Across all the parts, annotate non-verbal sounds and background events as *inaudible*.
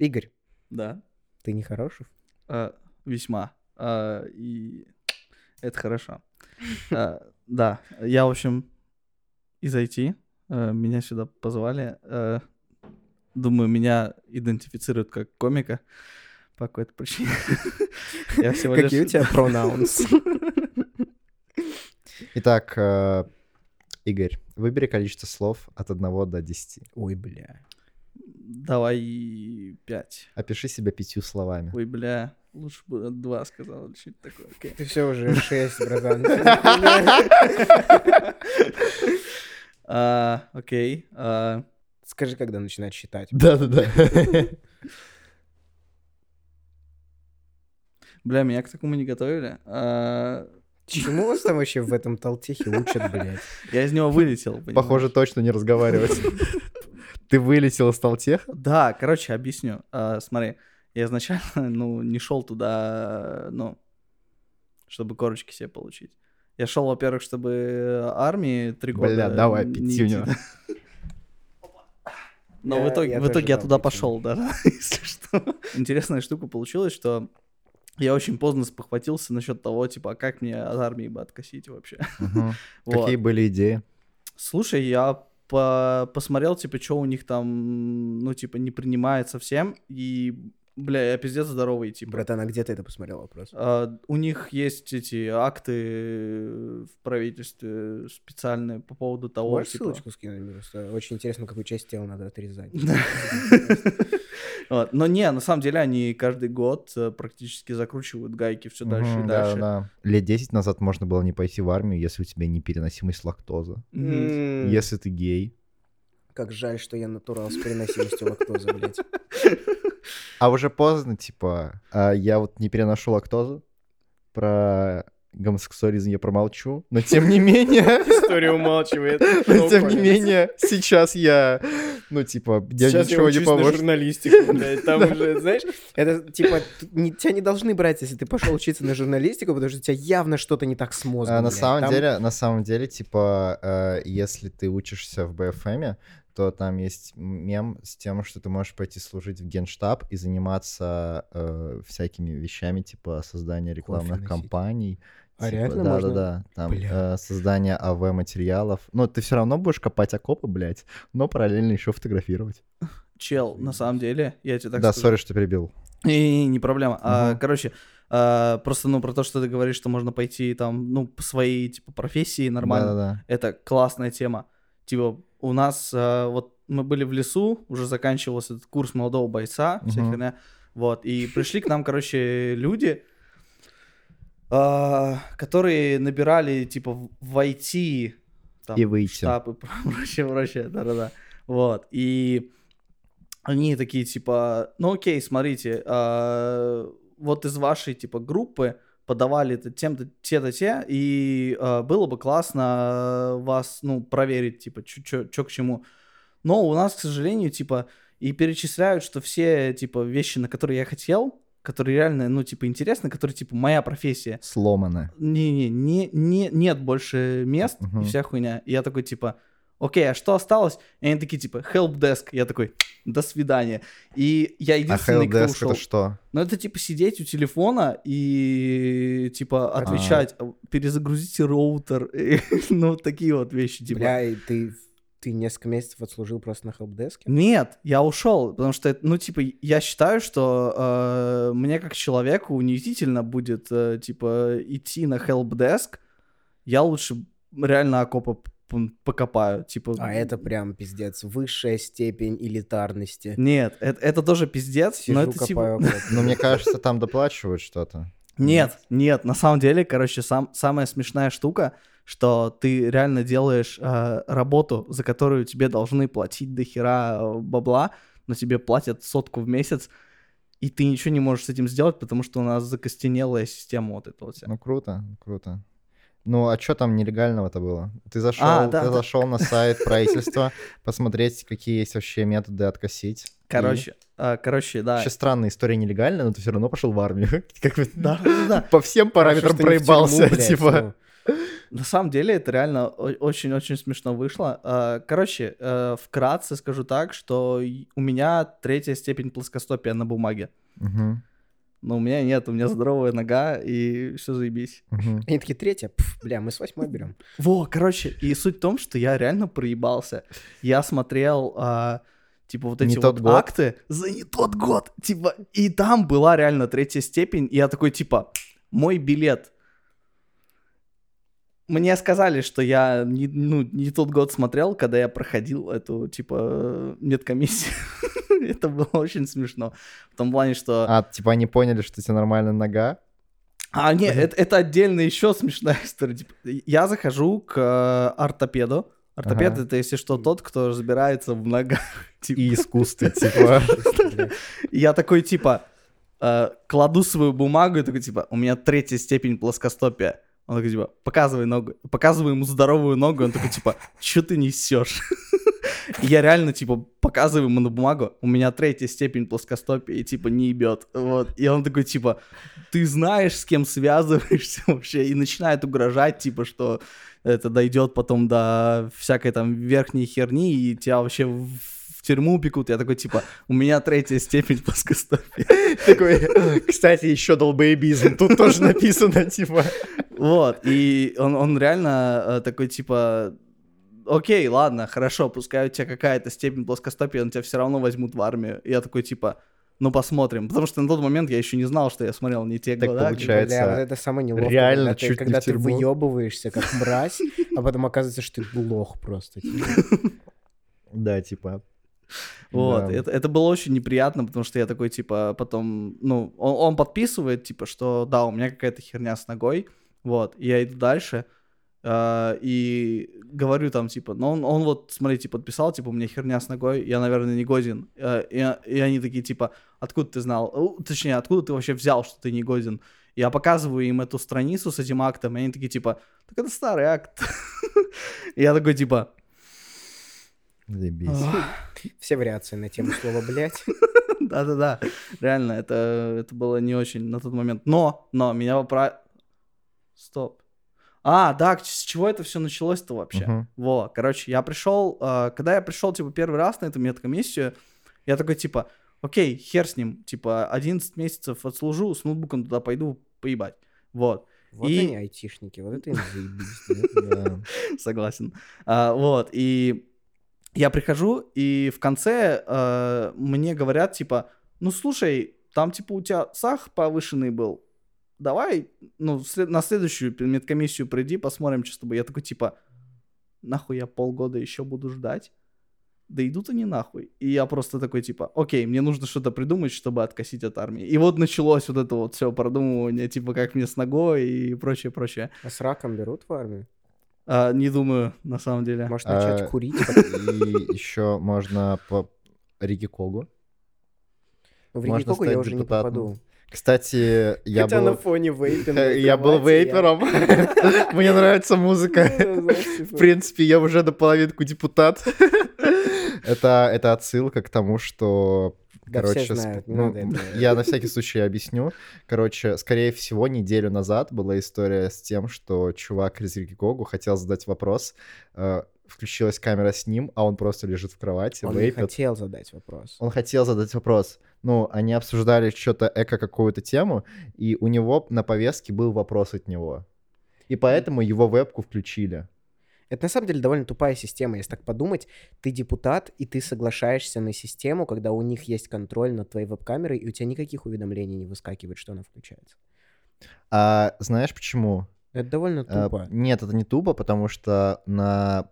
Игорь, Да. ты не хороший? А, весьма. А, и это хорошо. А, да, я, в общем, из IT. а, Меня сюда позвали. а, Думаю, меня идентифицируют как комика по какой-то причине. *laughs* Я всего лишь- Какие у тебя пронаунс? *laughs* Итак, э, Игорь, выбери количество слов от 1 до 10. Ой, бля. Давай пять. Опиши себя пятью словами. Ой, бля, лучше бы два сказал или что-то такое. окей. Ты все уже 6, братан. *laughs* А, Окей. а, Скажи, когда начинать считать. Да-да-да. Бля, меня к такому не готовили. А, Чему вас там вообще в этом толтехе учат, блядь? Я из него вылетел. Похоже, точно не разговаривать. *laughs* Ты вылетел из Талтеха? Да, короче, объясню. А, Смотри, я изначально, *laughs* ну, не шел туда, ну, чтобы корочки себе получить. Я шел, во-первых, чтобы армии три года... Бля, давай, пятюню. *laughs* Но Я- в итоге, я в итоге я туда пятюню. пошел, да, *laughs* если что. Интересная штука получилась, что я очень поздно спохватился насчет того, типа, а как мне от армии бы откосить вообще. Мгм. Вот. Какие были идеи? Слушай, я по- посмотрел, типа, что у них там, ну, типа, не принимает совсем, и, бля, я пиздец здоровый, типа. Братан, а где ты это посмотрел вопрос? А, у них есть эти акты в правительстве специальные по поводу того, Можешь типа... ссылочку скинуть? Просто очень интересно, какую часть тела надо отрезать. *laughs* Вот. Но не, на самом деле они каждый год э, практически закручивают гайки все дальше и дальше. Лет 10 назад можно было не пойти в армию, если у тебя непереносимость. М, Если ты гей. Как жаль, что я натурал с переносимостью лактозы, блядь. *laughs* А уже поздно, типа, а я вот не переношу лактозу. Про гомосексуализм я промолчу. Но тем не менее, История умалчивает. *laughs* но тем не менее, сейчас я, ну, типа, я Сейчас я ничего не учусь на поможет. журналистику, блядь. Там *laughs* уже, знаешь, это типа, не- тебя не должны брать, если ты пошел учиться на журналистику, потому что у тебя явно что-то не так с мозгом. А, на блядь. самом Там- деле, на самом деле, типа, э, если ты учишься в БФМе, то там есть мем с тем, что ты можешь пойти служить в генштаб и заниматься э, всякими вещами, типа создания рекламных кампаний. А типа, реально да, можно? Да, да, там Бля. э, создание АВ-материалов. Но ты все равно будешь копать окопы, блядь, но параллельно еще фотографировать. *laughs* Чел, на самом деле, я тебе так да, скажу. сори, что перебил. Не, не проблема. А, Мгм. короче, а, просто, ну, про то, что ты говоришь, что можно пойти там, ну, по своей, типа, профессии нормально. Да-да-да. Это классная тема. Типа, у нас, а, вот, мы были в лесу, уже заканчивался этот курс молодого бойца, вся Мгм. херня. Вот, и пришли к нам, короче, люди, а, которые набирали, типа, в- IT, там, И выйти. штаб и *laughs* прочее, прочее, да-да-да. Вот, и они такие, типа, ну окей, смотрите, а, вот из вашей, типа, группы подавали это тем-то, те-то, те, и а, было бы классно вас, ну, проверить, типа, что к чему. Но у нас, к сожалению, типа, и перечисляют, что все, типа, вещи, на которые я хотел, которые реально, ну, типа, интересны, которые, типа, моя профессия, Сломаны. не-не, не, не, нет больше мест Мгм. и вся хуйня. И я такой, типа, окей, а что осталось? И они такие, типа, helpdesk. Я такой, до свидания. И я А единственный, кто helpdesk ушел. это что? Ну, это, типа, сидеть у телефона и, типа, отвечать, перезагрузите роутер. и, *laughs* ну, такие вот вещи, типа. Бля, и ты, ты несколько месяцев отслужил просто на хелпдеске? Нет, я ушел, потому что, ну, типа, я считаю, что э, мне как человеку унизительно будет, э, типа, идти на helpdesk. Я лучше реально окопы п- покопаю, типа. А это прям пиздец. Высшая степень элитарности. Нет, это, это тоже пиздец, но Сижу, это типа... копаю *laughs* окоп. Ну, мне кажется, там доплачивают что-то. Нет, нет, на самом деле, короче, сам, самая смешная штука, что ты реально делаешь э, работу, за которую тебе должны платить до хера э, бабла, но тебе платят сотку в месяц, и ты ничего не можешь с этим сделать, потому что у нас закостенелая система вот эта вот вся. Ну, круто, круто. Ну, а что там нелегального-то было? Ты зашел, А, да, ты да. зашел на сайт *laughs* правительства, посмотреть, какие есть вообще методы откосить. Короче, э, короче, да. Вообще странная история нелегальная, но ты все равно пошел в армию. *laughs* Как бы Да, да, да. По всем параметрам Хорошо, в тюрьму, проебался, блядь, типа. ну. На самом деле это реально очень-очень смешно вышло. А, Короче, э, вкратце скажу так, что и- у меня третья степень плоскостопия на бумаге. Мгм, Но у меня нет, у меня здоровая нога, и все заебись. Они такие, третья, пф, бля, мы с восьмой берем. Во, короче, и суть в том, что я реально проебался. Я смотрел, а, типа, вот эти вот год? акты за не тот год. Типа, и там была реально третья степень, и я такой, типа, мой билет. Мне сказали, что я не, ну, не тот год смотрел, когда я проходил эту, типа, медкомиссию. *laughs* Это было очень смешно. В том плане, что... А, типа они поняли, что у тебя нормальная нога? А, нет, это, это отдельно еще смешная *laughs* история. Типа, я захожу к э, ортопеду. Ортопед Ага. это, если что, тот, кто разбирается в ногах. *laughs* Типа. И искусстве, типа. Я такой, типа, э, кладу свою бумагу и такой, типа, у меня третья степень плоскостопия. Он такой, типа, показывай ногу. Показываю ему здоровую ногу, он такой, типа, что ты несешь? И я реально, типа, показываю ему на бумагу, у меня третья степень плоскостопия, и, типа, не ебет. Вот. И он такой, типа, ты знаешь, с кем связываешься вообще? И начинает угрожать, типа, что это дойдет потом до всякой там верхней херни, и тебя вообще тюрьму упекут. Я такой, типа, у меня третья степень плоскостопия. *laughs* Такой, кстати, еще долбоебизм. Тут тоже написано, типа. Вот, и он, он реально э, такой, типа, окей, ладно, хорошо, пускай у тебя какая-то степень плоскостопия, но тебя все равно возьмут в армию. И я такой, типа, ну посмотрим. Потому что на тот момент я еще не знал, что я смотрел не те Так года. получается, Бля, вот это самое неловкое. реально когда ты, чуть не когда в ты выебываешься, как мразь, а потом оказывается, что ты лох просто. типа. *laughs* Да, типа. *laughs* Вот, Да. это, это было очень неприятно, потому что я такой, типа, потом, ну, он, он подписывает, типа, что да, у меня какая-то херня с ногой, вот, я иду дальше, а, и говорю там, типа, ну, он, он вот, смотрите, подписал, типа, у меня херня с ногой, я, наверное, не годен, А, и, и они такие, типа, откуда ты знал, точнее, откуда ты вообще взял, что ты не годен? Я показываю им эту страницу с этим актом, и они такие, типа, так это старый акт. *laughs* Я такой, типа, Заебись. Все вариации на тему слова «блядь». *laughs* Да-да-да, реально, это, это было не очень на тот момент. Но, но, меня поправ... Стоп. А, да, с чего это все началось-то вообще? Мгм. Во, короче, я пришел, э, когда я пришел, типа, первый раз на эту медкомиссию, я такой, типа, окей, хер с ним, типа, 11 месяцев отслужу, с ноутбуком туда пойду поебать. Вот, Вот И- они айтишники, вот это им заебись. *laughs* *laughs* согласен. А, вот, и я прихожу, и в конце э, мне говорят, типа, ну, слушай, там, типа, у тебя сах повышенный был, давай, ну, на следующую медкомиссию приди, посмотрим, что с тобой. Я такой, типа, нахуй я полгода еще буду ждать? Да идут они нахуй. И я просто такой, типа, окей, мне нужно что-то придумать, чтобы откосить от армии. И вот началось вот это вот все продумывание, типа, как мне с ногой и прочее, прочее. А с раком берут в армию? А, не думаю, на самом деле. Может начать А, курить? И еще можно по Риги Когу. Ну, В можно Ригикогу я уже не попаду. Кстати, я Хотя на был... фоне вейпинга. *laughs* Я был вейпером. *laughs* Мне нравится музыка. типа. В принципе, я уже наполовинку депутат. *laughs* Это, это отсылка к тому, что... Да Короче, все знают, не ну, надо это. я на всякий случай объясню. Короче, скорее всего, неделю назад была история с тем, что чувак из Рикигогу хотел задать вопрос. э, Включилась камера с ним, а он просто лежит в кровати, Он не вейпит. хотел задать вопрос. Он хотел задать вопрос. Ну, они обсуждали что-то эко какую-то тему, и у него на повестке был вопрос от него. И поэтому его вебку включили. Это на самом деле довольно тупая система, если так подумать. Ты депутат, и ты соглашаешься на систему, когда у них есть контроль над твоей веб-камерой, и у тебя никаких уведомлений не выскакивает, что она включается. А знаешь почему? Это довольно А, тупо. нет, это не тупо, потому что на,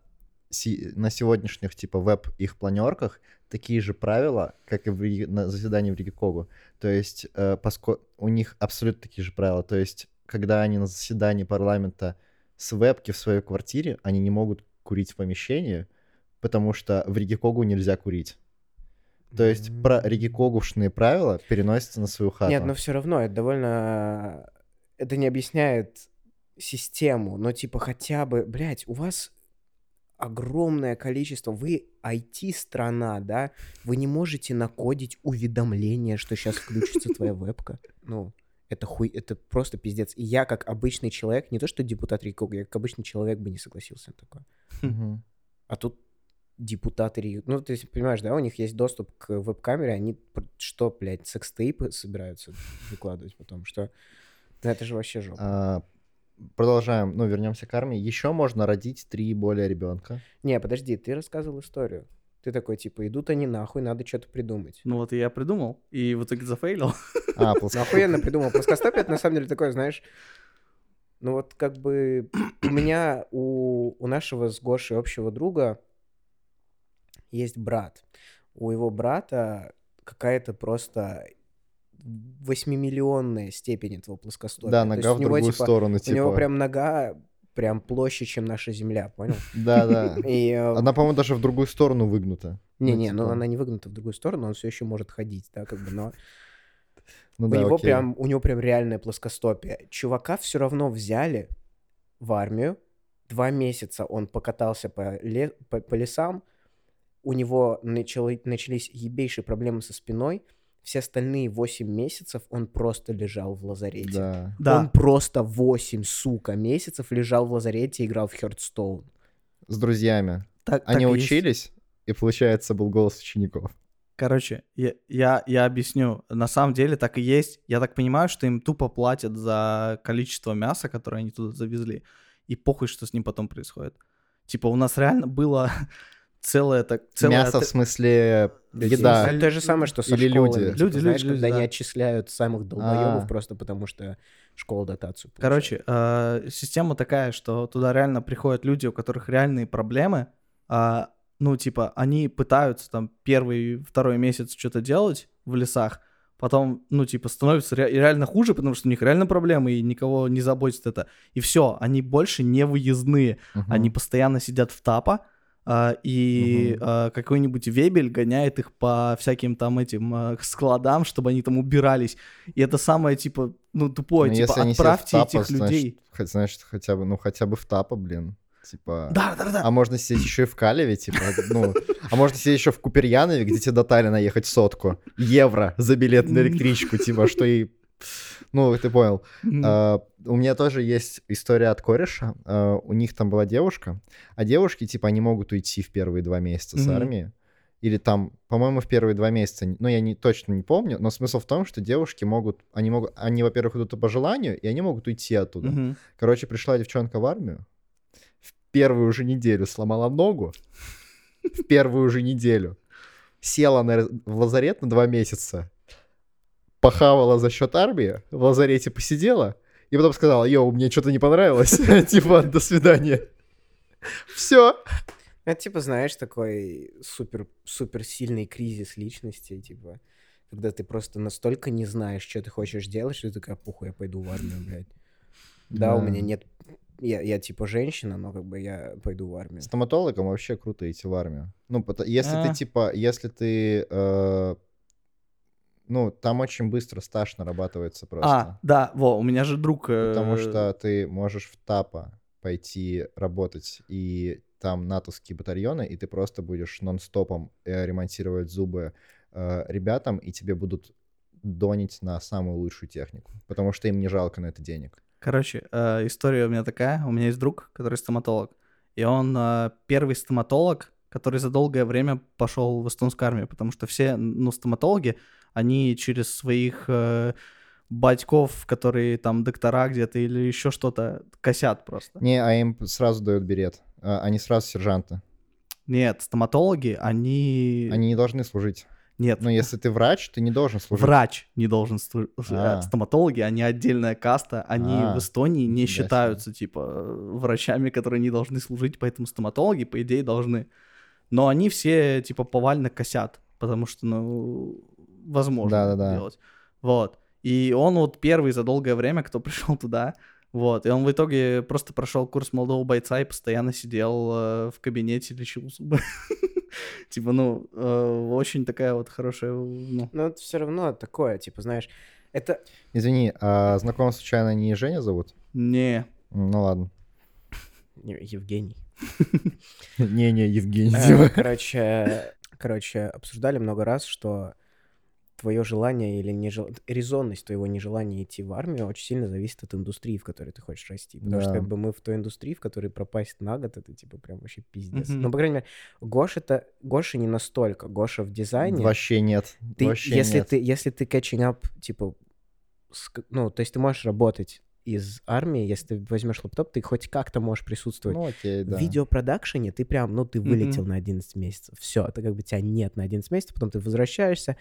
си- на сегодняшних типа веб их планерках такие же правила, как и в на заседании в Ригикогу. То есть э, поско- у них абсолютно такие же правила. То есть когда они на заседании парламента с вебки в своей квартире, они не могут курить в помещении, потому что в Ригикогу нельзя курить. То есть про ригикогушные правила переносятся на свою хату. Нет, но все равно это довольно... Это не объясняет систему, но типа хотя бы, блядь, у вас огромное количество, вы IT-страна, да, вы не можете накодить уведомление, что сейчас включится твоя вебка. Ну, Это хуй, это просто пиздец. И я как обычный человек, не то что депутат РИКО, я как обычный человек бы не согласился на такое. Мгм. А тут депутаты РИКО, ну, ты понимаешь, да, у них есть доступ к веб-камере, они что, блядь, секс-тейпы собираются выкладывать потом, что... Да это же вообще жопа. А, Продолжаем, ну, вернемся к армии. Еще можно родить три более ребенка. Не, подожди, ты рассказывал историю. Ты такой, типа, идут они нахуй, надо что-то придумать. Ну вот и я придумал, и в итоге зафейлил. А, *laughs* охуенно придумал. Плоскостопие это на самом деле такое, знаешь, ну вот как бы у меня, у, у нашего с Гошей общего друга есть брат. У его брата какая-то просто восьмимиллионная степень этого плоскостопия. Да, То нога есть в у него, другую типа, сторону, У него типа. прям нога прям площадь, чем наша земля, понял? *laughs* Да, да. И, э, Она, по-моему, даже в другую сторону выгнута. не-не, ну, но типа. она не выгнута в другую сторону, он все еще может ходить, да, как бы, но Ну у да, него окей. прям, у него прям реальное плоскостопие. Чувака все равно взяли в армию. Два месяца он покатался по, ле- по, по лесам. У него начало- начались ебейшие проблемы со спиной. Все остальные 8 месяцев он просто лежал в лазарете. Да. Да. Он просто 8, сука, месяцев лежал в лазарете и играл в Хёрдстоун. С друзьями. Так- Они так и есть. учились, и, получается, был голос учеников. Короче, я, я, я объясню. На самом деле так и есть. Я так понимаю, что им тупо платят за количество мяса, которое они туда завезли. И похуй, что с ним потом происходит. Типа у нас реально было *laughs* целое так... Целое Мясо, в отр- смысле, еда. Это то же самое, что со Или школами. люди. Типа, Люди, знаешь, люди, когда люди, они да. отчисляют самых долбоебов А. просто потому, что школа дотацию получает. Короче, э, система такая, что туда реально приходят люди, у которых реальные проблемы. а, ну, типа, они пытаются там первый, второй месяц что-то делать в лесах, потом, ну, типа, становится ре- реально хуже, потому что у них реально проблемы, и никого не заботит это. И все, они больше не выездные. Мгм. Они постоянно сидят в тапа, и Мгм. а, какой-нибудь вебель гоняет их по всяким там этим а, складам, чтобы они там убирались. И это самое, типа, ну, тупое, Ну, типа, отправьте тапа, этих значит, людей. хоть- значит, хотя бы, ну, хотя бы в тапа, блин. Типа... Да, да, да. А можно сидеть еще и в Калеве, типа, ну, а можно сидеть еще в Куперьянове, где тебе до Таллина ехать сотку евро за билет на электричку, типа, что и... Ну, ты понял. А, у меня тоже есть история от кореша. А, у них там была девушка, а девушки, типа, они могут уйти в первые два месяца с армии. Или там, по-моему, в первые два месяца, ну, я не, точно не помню, но смысл в том, что девушки могут, они могут, они, во-первых, идут по желанию, и они могут уйти оттуда. Мгм. Короче, пришла девчонка в армию, в первую же неделю сломала ногу, в первую же неделю села на, в лазарет на два месяца, похавала за счет армии, в лазарете посидела, и потом сказала, йоу, мне что-то не понравилось, *laughs* типа, до свидания. Все. Это типа, знаешь, такой супер, супер сильный кризис личности, типа, когда ты просто настолько не знаешь, что ты хочешь делать, что ты такая, похуй, я пойду в армию, блядь. Да, у меня нет... Я, я типа женщина, но как бы я пойду в армию. Стоматологам вообще круто идти в армию. Ну, если А. ты, типа, если ты... э, ну, там очень быстро стаж нарабатывается просто. А, да, во, у меня же друг... э, Потому что ты можешь в ТАПа пойти работать, и там натовские батальоны, и ты просто будешь нон-стопом э, ремонтировать зубы э, ребятам, и тебе будут донить на самую лучшую технику, потому что им не жалко на это денег. Короче, э, история у меня такая. У меня есть друг, который стоматолог. И он э, первый стоматолог, который за долгое время пошел в эстонскую армию, потому что все, ну, стоматологи, они через своих э, батьков, которые там доктора где-то или еще что-то, косят просто. Не, а им сразу дают берет. А, Они сразу сержанты. Нет, стоматологи, они... Они не должны служить. Нет, Но если ты врач, ты не должен служить. врач не должен слу- А. Стоматологи, они отдельная каста, они А, в Эстонии не себе. считаются, типа, врачами, которые не должны служить, поэтому стоматологи, по идее, должны. Но они все, типа, повально косят, потому что, ну, возможно Да-да-да. делать. Вот. И он вот первый за долгое время, кто *laughs* пришел туда, вот, и он в итоге просто прошел курс молодого бойца и постоянно сидел э, в кабинете, лечил зубы. *laughs* Типа, ну, э, очень такая вот хорошая, ну, Но это все равно такое, типа, знаешь, это... Извини, а знакомого случайно не Женя зовут? не, Ну ладно. Не, Евгений. *laughs* Не-не, Евгений. Э, Короче, короче, обсуждали много раз, что твое желание или не резонность твоего нежелания идти в армию очень сильно зависит от индустрии, в которой ты хочешь расти. Потому что Да. как бы мы в той индустрии, в которой пропасть на год, это типа прям вообще пиздец. Мгм. Ну, по крайней мере, Гоша это Гоша не настолько. Гоша в дизайне. Вообще нет. ты, Вообще если нет. ты если ты catching up, типа, с ну, то есть ты можешь работать из армии, если ты возьмешь лаптоп, ты хоть как-то можешь присутствовать. Ну окей, да. В видеопродакшене ты прям, ну, ты вылетел Мгм. на 11 месяцев. Все, это как бы тебя нет на 11 месяцев, потом ты возвращаешься,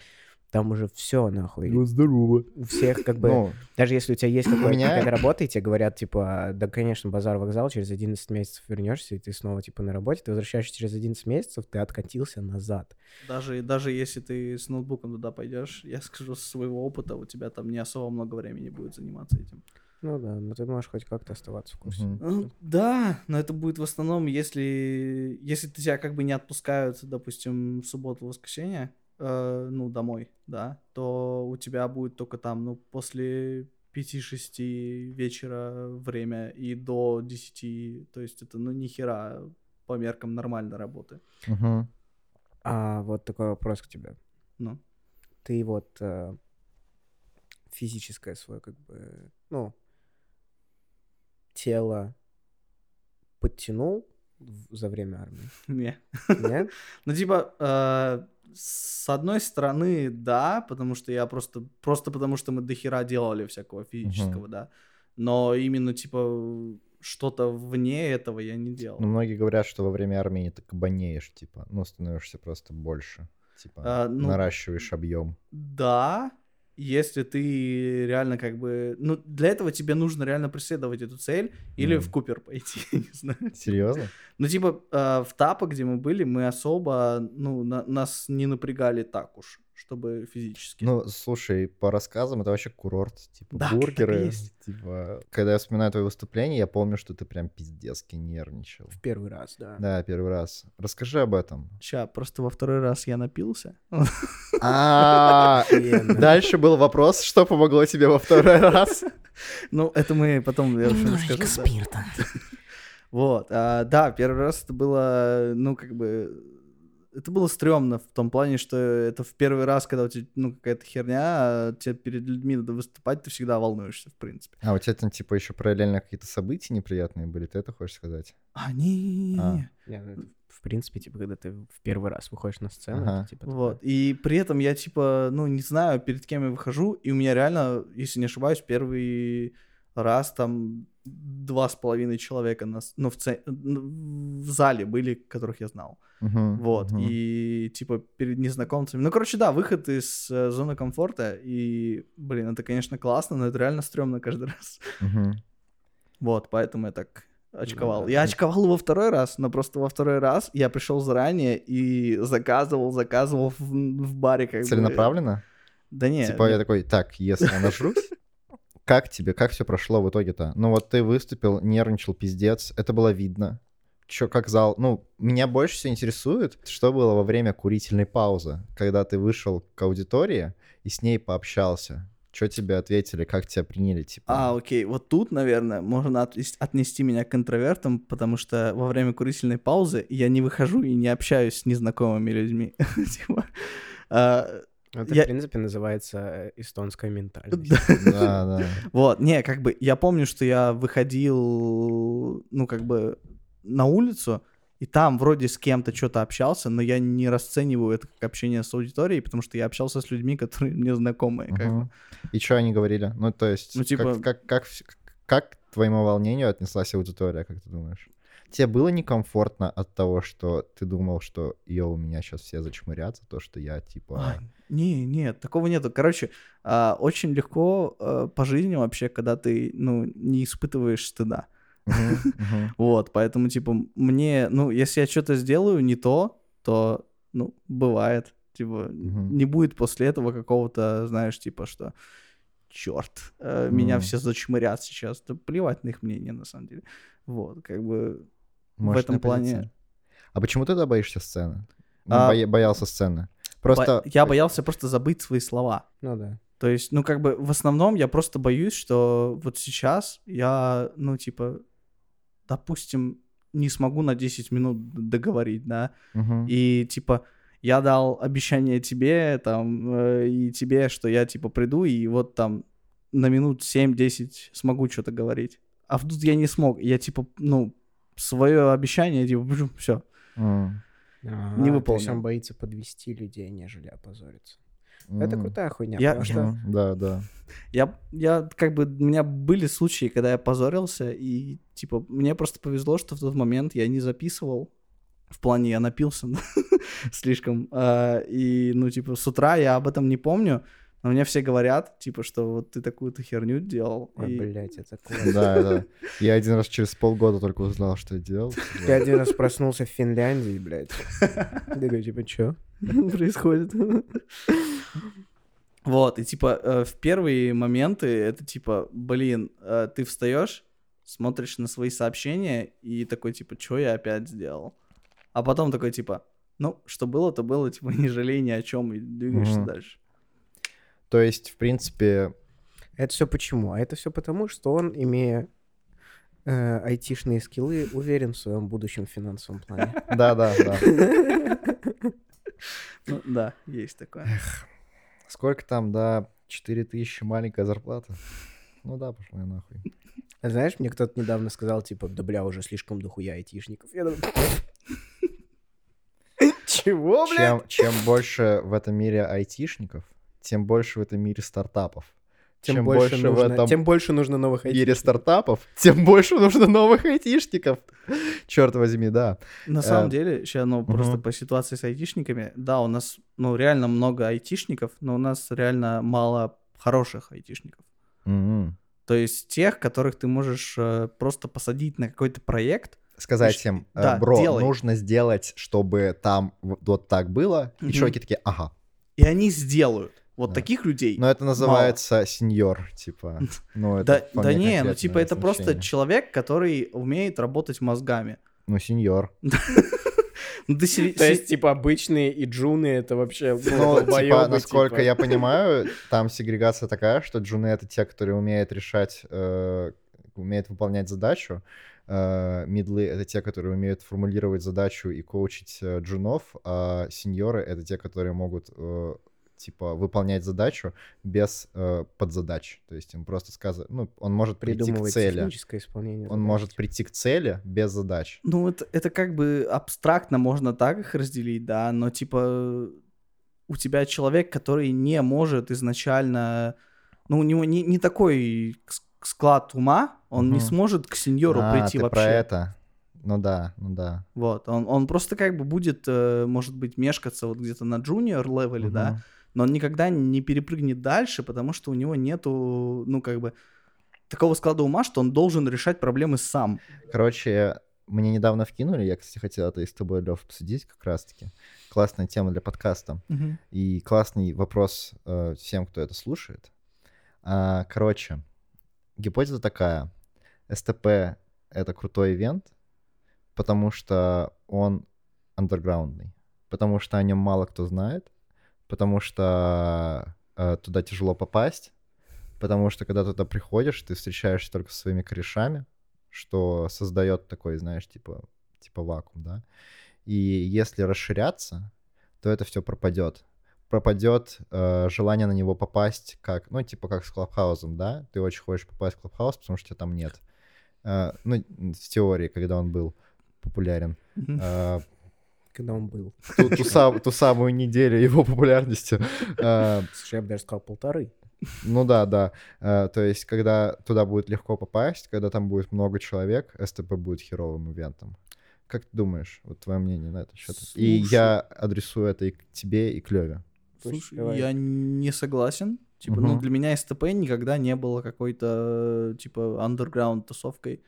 там уже все нахуй. здорово. У всех как бы, Ну, даже если у тебя есть какая- меня- какая-то работа, и тебе говорят, типа, да, конечно, базар вокзал, через 11 месяцев вернешься, и ты снова, типа, на работе, ты возвращаешься через 11 месяцев, ты откатился назад. Даже, даже если ты с ноутбуком туда пойдешь, я скажу со своего опыта, у тебя там не особо много времени будет заниматься этим. Ну да, но ты можешь хоть как-то оставаться в курсе. Ну, да, но это будет в основном, если, если тебя как бы не отпускают, допустим, в субботу, воскресенье, э, ну, домой, да, то у тебя будет только там, ну, после 5-6 вечера время и до 10, то есть это, ну, ни хера по меркам нормальной работы. мгм. А вот такой вопрос к тебе. Ну, Ты вот э, физическое свое, как бы, ну, тело подтянул за время армии? *laughs* не. Нет? *laughs* Ну, типа, э, с одной стороны, да, потому что я просто, просто потому что мы дохера делали всякого физического, да. Но именно, типа, что-то вне этого я не делал. Ну, многие говорят, что во время армии ты кабанеешь, типа, ну, становишься просто больше. Типа, А, ну- наращиваешь объем. Да, если ты реально как бы... Ну, для этого тебе нужно реально преследовать эту цель или Мгм. в Купер пойти, *laughs* не знаю. Серьезно? Ну, типа, э, в Тапо, где мы были, мы особо, ну, на- нас не напрягали так уж, чтобы физически. Ну, слушай, по рассказам это вообще курорт, типа Да, так и бургеры, есть. типа. Когда я вспоминаю твое выступление, я помню, что ты прям пиздецки нервничал. В первый раз, да. Да, первый раз. Расскажи об этом. Ща, просто во второй раз я напился. А, *laughs* дальше был вопрос, что помогло тебе во второй раз? *laughs* Ну, это мы потом... я вообще расскажу, да. спирта. *laughs* Вот, а, да, первый раз это было, ну, как бы, это было стрёмно в том плане, что это в первый раз, когда у тебя, ну, какая-то херня, а тебе перед людьми надо выступать, ты всегда волнуешься, в принципе. А у тебя там, типа, еще параллельно какие-то события неприятные были, ты это хочешь сказать? А, не А. Не, ну, это в принципе, типа, когда ты в первый раз выходишь на сцену, Ага. это, типа, Вот, и при этом я, типа, ну, не знаю, перед кем я выхожу, и у меня реально, если не ошибаюсь, первый раз там два с половиной человека, на, с- ну, в, це- ну, в зале были, которых я знал. Мгм, Вот, мгм. и типа перед незнакомцами. Ну, короче, да, выход из э, зоны комфорта. И, блин, это, конечно, классно, но это реально стрёмно каждый *laughs* раз. Мгм. Вот, поэтому я так очковал. да. Я очковал во второй раз, но просто во второй раз я пришел заранее и заказывал, заказывал в, в баре как бы. Целенаправленно? Да нет. Типа я такой, так, если я нажрусь, как тебе, как все прошло в итоге-то? Ну вот ты выступил, нервничал, пиздец, это было видно. Чё, как зал? Ну, меня больше всего интересует, что было во время курительной паузы, когда ты вышел к аудитории и с ней пообщался. Что тебе ответили, как тебя приняли, типа? А, окей, вот тут, наверное, можно отлес- отнести меня к интровертам, потому что во время курительной паузы я не выхожу и не общаюсь с незнакомыми людьми. *laughs* Типа, а, Это, Я- в принципе, называется э, эстонская ментальность. Да, да. *laughs* Вот, не, как бы, я помню, что я выходил, ну, как бы, на улицу, и там вроде с кем-то что-то общался, но я не расцениваю это как общение с аудиторией, потому что я общался с людьми, *laughs* которые мне знакомые. как бы. Мгм. И что они говорили? Ну, то есть, Ну, типа- как, как, как, как к твоему волнению отнеслась аудитория, как ты думаешь? Тебе было некомфортно от того, что ты думал, что, йоу, меня сейчас все зачмырят за то, что я, типа... А, не, нет, такого нету. Короче, а, очень легко а, по жизни вообще, когда ты, ну, не испытываешь стыда. *laughs* Вот, поэтому, типа, мне, ну, если я что-то сделаю не то, то, ну, бывает. Типа, не будет после этого какого-то, знаешь, типа, что черт, меня Мгм. все зачмырят сейчас. Да плевать на их мнение, на самом деле. Вот, как бы, Можешь этом не плане- позиция. А почему ты тогда боишься сцены? Ну, А, боя- боялся сцены. Просто... бо- я боялся просто забыть свои слова. Ну да. То есть, ну, как бы, в основном я просто боюсь, что вот сейчас я, ну, типа, допустим, не смогу на 10 минут договорить, да, Мгм. и, типа, я дал обещание тебе, там, э, и тебе, что я, типа, приду, и вот там на минут 7-10 смогу что-то говорить. А тут я не смог. Я, типа, ну, свое обещание, типа, *laughs* все. М, Ага, Не То есть выполнил. он боится подвести людей, нежели опозориться. Это крутая хуйня, Я- потому что... Да, да. Я, я, как бы, у меня были случаи, когда я позорился, и, типа, мне просто повезло, что в тот момент я не записывал. В плане, я напился *laughs* слишком. а, И, ну, типа, с утра я об этом не помню, но мне все говорят, типа, что вот ты такую-то херню делал. Ой, и- блядь, это *laughs* классно. Да, да. Я один раз через полгода только узнал, что я делал. Я один раз проснулся в Финляндии, блядь. Такой, типа, чё *laughs* происходит? Вот, и типа э, в первые моменты это типа, блин, э, ты встаешь, смотришь на свои сообщения и такой типа, что я опять сделал? А потом такой типа, ну, что было, то было, типа, *laughs* не жалей ни о чем и двигаешься Мгм. дальше. То есть, в принципе, Это все почему? А это все потому, что он, имея э, айтишные скиллы, уверен в своем будущем финансовом плане. *laughs* да, да, да. *laughs* Ну, да, есть такое. Сколько там, да, 4000 маленькая зарплата? Ну да, пошла я нахуй. Знаешь, мне кто-то недавно сказал, типа, да бля, уже слишком дохуя айтишников. Я думаю, Чего, блядь? Чем, чем больше в этом мире айтишников, тем больше в этом мире стартапов. Тем чем больше, больше в нужно, этом тем больше нужно новых мире айтишников. стартапов, тем больше нужно новых айтишников. Черт возьми, да. На самом Э, деле, сейчас, ну, просто по ситуации с айтишниками, да, у нас, ну, реально много айтишников, но у нас реально мало хороших айтишников. То есть тех, которых ты можешь э, просто посадить на какой-то проект, Сказать Ш- им, э, да, бро, делай. нужно сделать, чтобы там вот, так было. И Мгм. чуваки такие, ага. и они сделают. Вот Да. таких людей. Но это называется сеньор, типа. *laughs* Ну, это Да, да не, ну типа это просто значение. человек, который умеет работать мозгами. Ну, сеньор. *laughs* Ну, То есть, типа, обычные и джуны это вообще Ну, типа, насколько типа. я понимаю, там сегрегация такая, что джуны — это те, которые умеют решать, э, умеют выполнять задачу. Э, Мидлы — это те, которые умеют формулировать задачу и коучить э, джунов, а сеньоры — это те, которые могут типа выполнять задачу без э, подзадач. То есть им просто сказать, ну, он может прийти к цели. техническое исполнение. Он задач. может прийти к цели без задач. Ну, это, это как бы абстрактно можно так их разделить, да, но типа у тебя человек, который не может изначально, ну, у него не, не такой склад ума, он не Мгм. сможет к сеньору а, прийти ты вообще. про это? Ну да, ну да. Вот, он, он просто как бы будет, э, может быть, мешкаться вот где-то на джуниор левеле, да, Мгм. Но он никогда не перепрыгнет дальше, потому что у него нету, ну, как бы, такого склада ума, что он должен решать проблемы сам. Короче, мне недавно вкинули, я, кстати, хотел это и с тобой, Лев, обсудить как раз-таки. Классная тема для подкаста. И классный вопрос э, всем, кто это слушает. А, короче, гипотеза такая. СТП — это крутой ивент, потому что он андерграундный, потому что о нем мало кто знает, потому что э, туда тяжело попасть, потому что когда туда приходишь, ты встречаешься только со своими корешами, что создает такой, знаешь, типа, типа вакуум, да. И если расширяться, то это все пропадет. Пропадет э, желание на него попасть, как, ну, типа как с Клабхаусом, да? Ты очень хочешь попасть в Клабхаус, потому что тебя там нет. Э, ну, в теории, когда он был популярен. Э, Когда он был. ту, ту сам- ту самую неделю его популярности. Э, Слушай, я бы даже сказал полторы. ну да, да. Э, то есть, когда туда будет легко попасть, когда там будет много человек, СТП будет херовым ивентом. Как ты думаешь? Вот твое мнение на этот счет? И я адресую это и к тебе, и к Леве. Слушай, давай. я не согласен. Типа, ну, Мгм. для меня СТП никогда не было какой-то, типа, андерграунд тусовкой.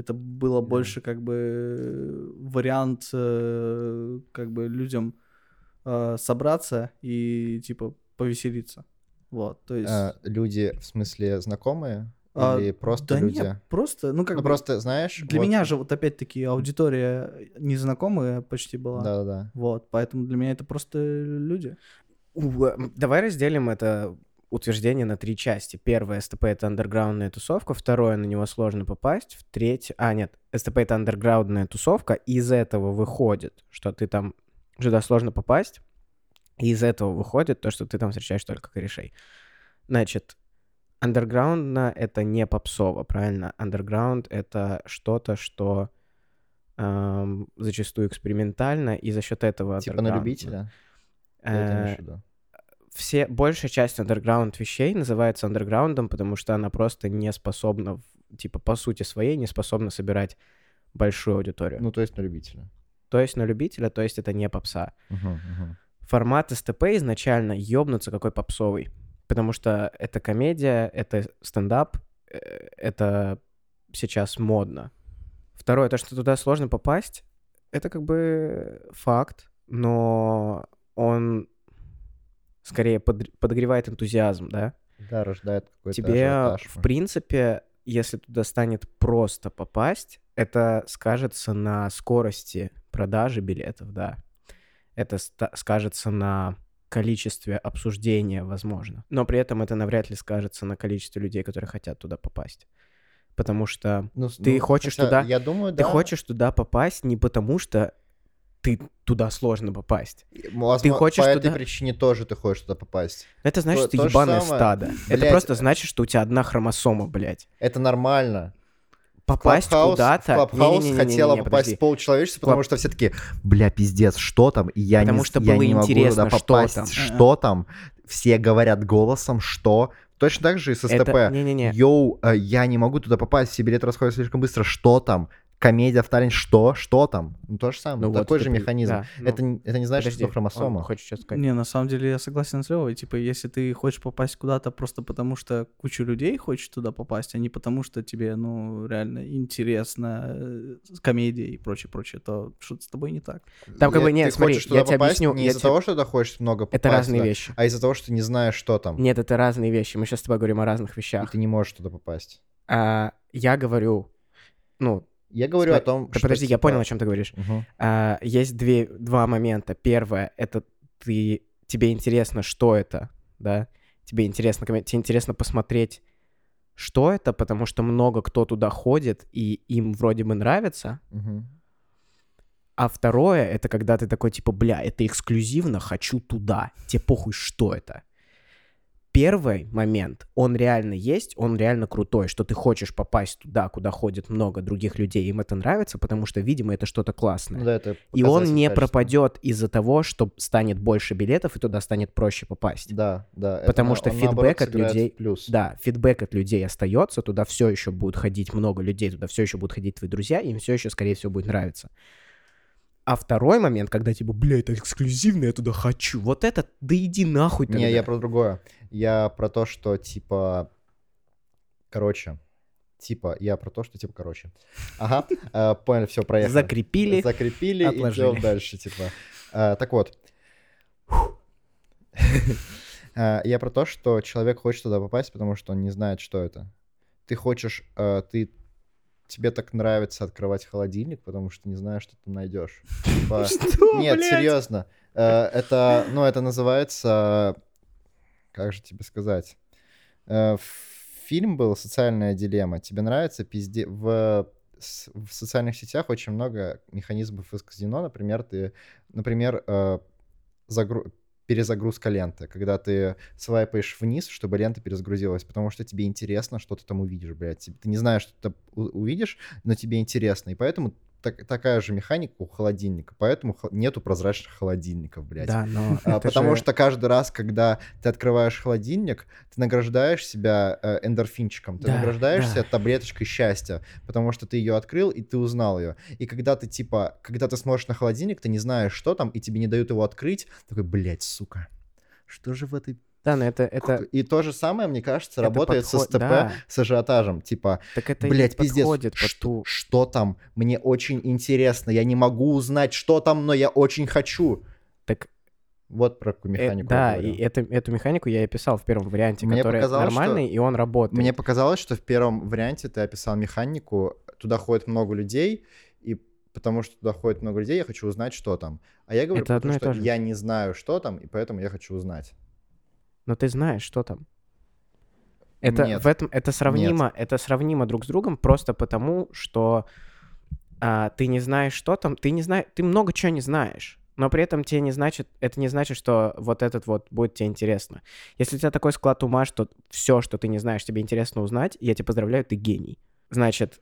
Это было Да. больше, как бы, вариант, э, как бы, людям э, собраться и, типа, повеселиться. Вот, то есть... Э, люди, в смысле, знакомые? а, Или просто да люди? нет, просто, ну, как Ну, бы... просто, знаешь... Для вот- меня же, вот опять-таки, аудитория незнакомая почти была. Да-да-да. Вот, поэтому для меня это просто люди. Э, Давай разделим это утверждение на три части. Первое, СТП — это андерграундная тусовка. Второе, на него сложно попасть. В третье... А, нет, СТП — это андерграундная тусовка. и Из этого выходит, что ты там туда сложно попасть, и из этого выходит то, что ты там встречаешь только корешей. Значит, андерграундно это не попсово, правильно? Андерграунд — это что-то, что эм, зачастую экспериментально, и за счет этого... Типа на любителя? Это Э? Все, большая часть андерграунд вещей называется андерграундом, потому что она просто не способна, типа, по сути своей, не способна собирать большую аудиторию. Ну, то есть на любителя. то есть на любителя, то есть это не попса. Мгм, мгм. Формат СТП изначально ёбнуться какой попсовый, потому что это комедия, это стендап, э, это сейчас модно. Второе, то, что туда сложно попасть, это как бы факт, но скорее подр- подогревает энтузиазм, да? Да, рождает какой-то Тебе, ажиотаж. в принципе, если туда станет просто попасть, это скажется на скорости продажи билетов, да. Это скажется на количестве обсуждения, возможно. Но при этом это навряд ли скажется на количестве людей, которые хотят туда попасть. Потому что Ну, ты ну, хочешь туда- Я думаю, ты да. хочешь туда попасть не потому, что ты туда сложно попасть. Возможно, хочешь по этой туда- причине тоже ты хочешь туда попасть. Это значит, То- что ты ебаное самое. стадо. Это Блядь, просто э, значит, что у тебя одна хромосома, блядь. Это нормально. Попасть куда-то... Clubhouse хотела попасть в полчеловечества, потому Club- что все таки бля, пиздец, что там? И я Потому не, что я было не могу интересно, туда что попасть. там. Что там? Все говорят голосом, что? Точно так же и с СТП. Это... Не-не-не. Йоу, э, я не могу туда попасть, все билеты расходятся слишком быстро. Что там? Комедия в Таллине, что? Что там? Ну, то же самое. Ну вот Такой ты же механизм. да, ну, это, не- это не значит, Подожди, что хромосома. сказать. Не, на самом деле я согласен с Левой. Типа, если ты хочешь попасть куда-то просто потому, что куча людей хочет туда попасть, а не потому, что тебе, ну, реально интересно э, комедия и прочее, прочее, то что-то с тобой не так. Там как бы, нет, ты смотри, хочешь туда я тебе попасть объясню, не я из-за тебе- того, что ты хочешь много попасть, Это разные туда, вещи. а из-за того, что ты не знаешь, что там. Нет, это разные вещи. Мы сейчас с тобой говорим о разных И вещах. ты не можешь туда попасть. А, я говорю, ну, Я говорю Сма- о том, да что... подожди, я типа, понял, о чем ты говоришь. мгм. А, есть две, два момента. Первое, это ты, тебе интересно, что это, да? Тебе интересно, тебе интересно посмотреть, что это, потому что много кто туда ходит, и им вроде бы нравится. Мгм. А второе, это когда ты такой, типа, бля, это эксклюзивно, хочу туда. Тебе похуй, что это. Первый момент, он реально есть, он реально крутой, что ты хочешь попасть туда, куда ходит много других людей, им это нравится, потому что, видимо, это что-то классное. Ну да, это И он не качества. пропадет из-за того, что станет больше билетов, и туда станет проще попасть. Да, да. это Потому на- что он, наоборот, фидбэк от сыграет в людей- Плюс. Да, фидбэк от людей остается, туда все еще будут ходить много людей, туда все еще будут ходить твои друзья, им все еще, скорее всего, будет нравиться. А второй момент, когда типа, бля, это эксклюзивно, я туда хочу. Вот это, да иди нахуй тогда. Не, я про другое. Я про то, что типа... Короче. Типа, я про то, что типа, короче. Ага, э, понял, все, проехали. Закрепили. Закрепили, отложили. идем дальше, типа. Э, Так вот. Э, Я про то, что человек хочет туда попасть, потому что он не знает, что это. Ты хочешь, э, ты тебе так нравится открывать холодильник, потому что не знаешь, что ты найдешь. *laughs* Типа, Нет, серьезно. Э, Это, ну, это называется, как же тебе сказать? Э, Фильм был «Социальная дилемма». Тебе нравится пизде... В, в социальных сетях очень много механизмов из казино. Например, ты, например, э, загру- перезагрузка ленты, когда ты свайпаешь вниз, чтобы лента перезагрузилась, потому что тебе интересно, что ты там увидишь, блядь. Ты ты не знаешь, что ты увидишь, но тебе интересно, и поэтому так- такая же механика у холодильника, поэтому нету прозрачных холодильников, блядь. Да, но А, потому же- что каждый раз, когда ты открываешь холодильник, ты награждаешь себя э, эндорфинчиком, ты Да, награждаешь да. таблеточкой счастья, потому что ты ее открыл и ты узнал ее. И когда ты типа, когда ты смотришь на холодильник, ты не знаешь, что там, и тебе не дают его открыть, такой, блядь, сука, что же в этой... Да, но это, это, И то же самое, мне кажется, Это работает подход- СТП, да. с ажиотажем. Типа, так это блядь, пиздец, под что, что там? Мне очень интересно, я не могу узнать, что там, но я очень хочу. Так, Вот про какую э, механику да, я говорю. и это, эту механику я и описал в первом варианте, Мне который показалось, что- нормальный, и он работает. Мне показалось, что в первом варианте ты описал механику, туда ходит много людей, и потому что туда ходит много людей, я хочу узнать, что там. А я говорю, Это и что я не знаю, что там, и поэтому я хочу узнать. Но ты знаешь, что там. Это Нет. в этом это сравнимо, это сравнимо друг с другом просто потому, что а, ты не знаешь, что там, ты не знаешь, ты много чего не знаешь. Но при этом тебе не значит, это не значит, что вот этот вот будет тебе интересно. Если у тебя такой склад ума, что все, что ты не знаешь, тебе интересно узнать, я тебя поздравляю, ты гений. Значит,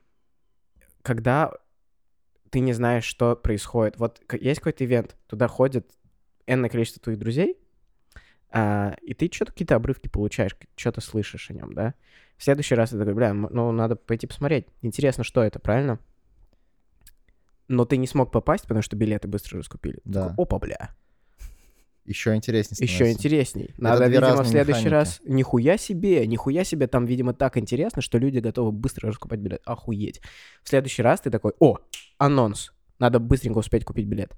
когда ты не знаешь, что происходит. Вот есть какой-то ивент, туда ходит энное количество твоих друзей, а, и ты что-то какие-то обрывки получаешь, что-то слышишь о нем, да? В следующий раз ты такой, бля, ну надо пойти посмотреть. Интересно, что это, правильно? Но ты не смог попасть, потому что билеты быстро раскупили. Да. такой, Опа, бля. Еще интереснее Еще становится. интересней. Надо, видимо, в следующий механики. раз... Нихуя себе, нихуя себе, там, видимо, так интересно, что люди готовы быстро раскупать билет. Охуеть. В следующий раз ты такой, о, анонс. Надо быстренько успеть купить билет.